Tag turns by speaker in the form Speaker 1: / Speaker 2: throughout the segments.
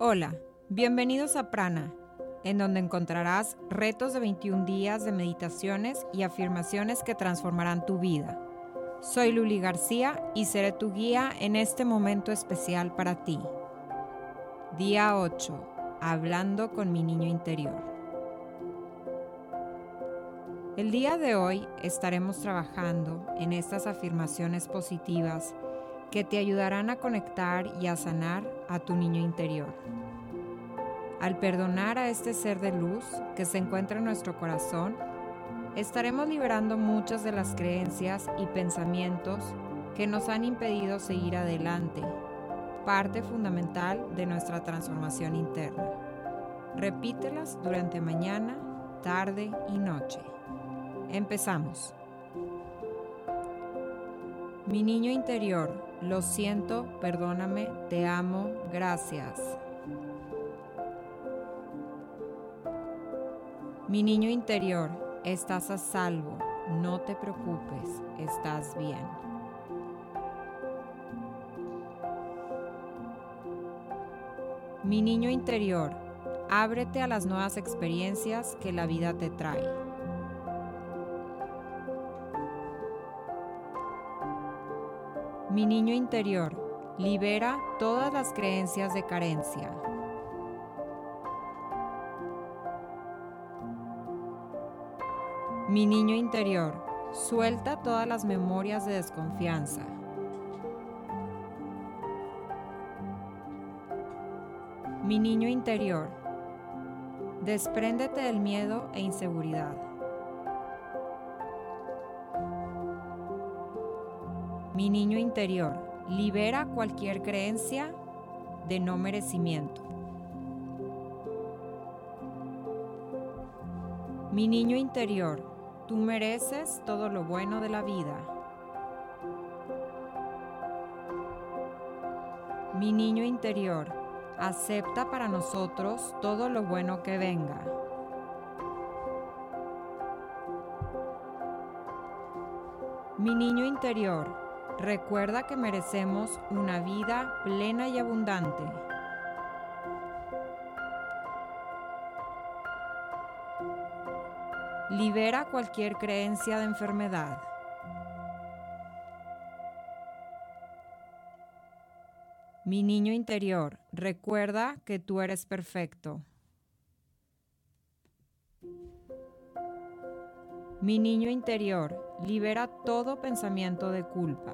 Speaker 1: Hola, bienvenidos a Prana, en donde encontrarás retos de 21 días de meditaciones y afirmaciones que transformarán tu vida. Soy Luli García y seré tu guía en este momento especial para ti. Día 8. Hablando con mi niño interior. El día de hoy estaremos trabajando en estas afirmaciones positivas que te ayudarán a conectar y a sanar a tu niño interior. Al perdonar a este ser de luz que se encuentra en nuestro corazón, estaremos liberando muchas de las creencias y pensamientos que nos han impedido seguir adelante, parte fundamental de nuestra transformación interna. Repítelas durante mañana, tarde y noche. Empezamos. Mi niño interior, lo siento, perdóname, te amo, gracias. Mi niño interior, estás a salvo, no te preocupes, estás bien. Mi niño interior, ábrete a las nuevas experiencias que la vida te trae. Mi niño interior, libera todas las creencias de carencia. Mi niño interior, suelta todas las memorias de desconfianza. Mi niño interior, despréndete del miedo e inseguridad. Mi niño interior, libera cualquier creencia de no merecimiento. Mi niño interior, tú mereces todo lo bueno de la vida. Mi niño interior, acepta para nosotros todo lo bueno que venga. Mi niño interior, Recuerda que merecemos una vida plena y abundante. Libera cualquier creencia de enfermedad. Mi niño interior, recuerda que tú eres perfecto. Mi niño interior, libera todo pensamiento de culpa.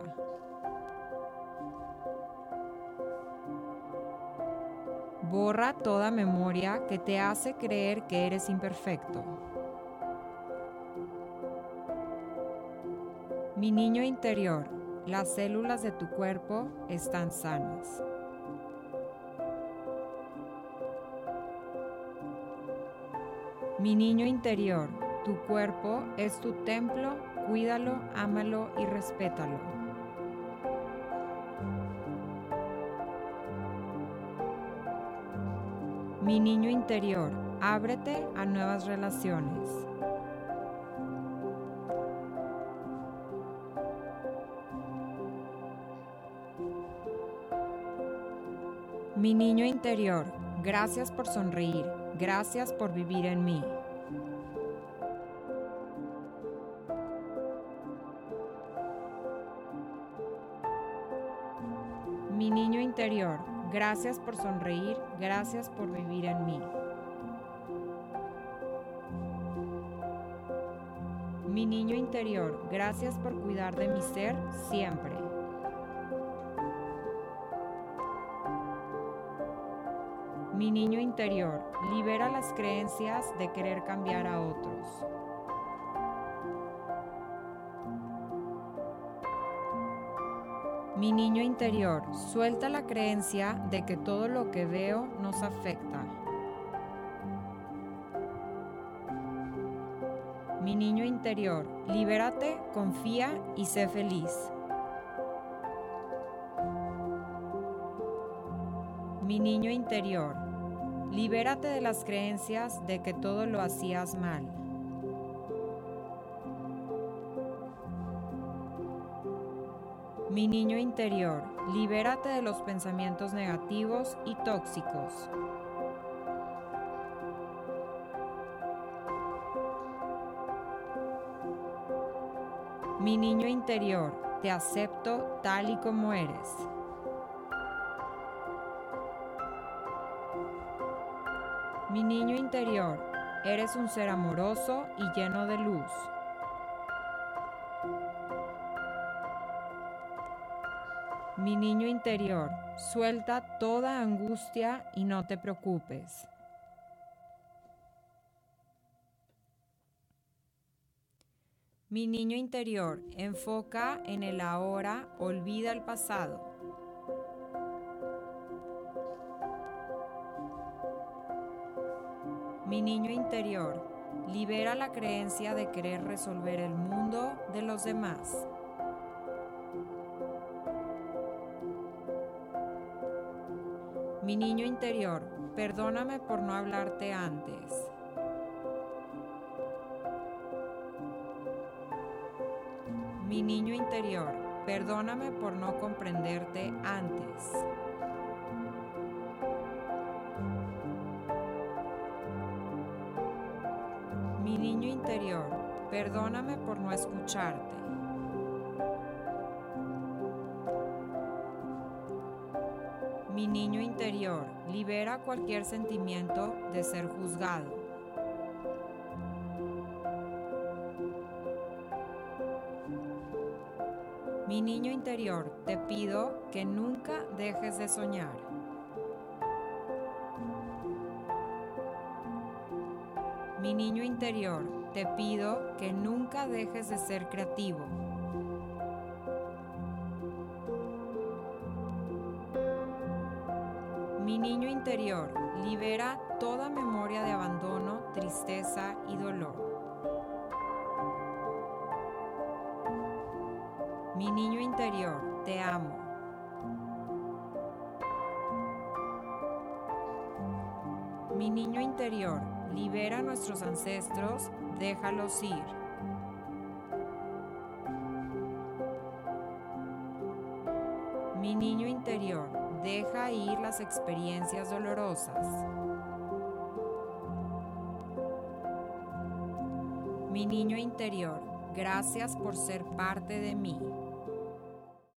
Speaker 1: Borra toda memoria que te hace creer que eres imperfecto. Mi niño interior, las células de tu cuerpo están sanas. Mi niño interior, tu cuerpo es tu templo, cuídalo, ámalo y respétalo. Mi niño interior, ábrete a nuevas relaciones. Mi niño interior, gracias por sonreír, gracias por vivir en mí. Mi niño interior, gracias por sonreír, gracias por vivir en mí. Mi niño interior, gracias por cuidar de mi ser siempre. Mi niño interior, libera las creencias de querer cambiar a otros. Mi niño interior, suelta la creencia de que todo lo que veo nos afecta. Mi niño interior, libérate, confía y sé feliz. Mi niño interior, libérate de las creencias de que todo lo hacías mal. Mi niño interior, libérate de los pensamientos negativos y tóxicos. Mi niño interior, te acepto tal y como eres. Mi niño interior, eres un ser amoroso y lleno de luz. Mi niño interior, suelta toda angustia y no te preocupes. Mi niño interior, enfoca en el ahora, olvida el pasado. Mi niño interior, libera la creencia de querer resolver el mundo de los demás. Mi niño interior, perdóname por no hablarte antes. Mi niño interior, perdóname por no comprenderte antes. Mi niño interior, perdóname por no escucharte. Niño interior, libera cualquier sentimiento de ser juzgado. Mi niño interior, te pido que nunca dejes de soñar. Mi niño interior, te pido que nunca dejes de ser creativo. Mi niño interior, libera toda memoria de abandono, tristeza y dolor. Mi niño interior, te amo. Mi niño interior, libera a nuestros ancestros, déjalos ir. Mi niño interior, deja ir las experiencias dolorosas. Mi niño interior, gracias por ser parte de mí.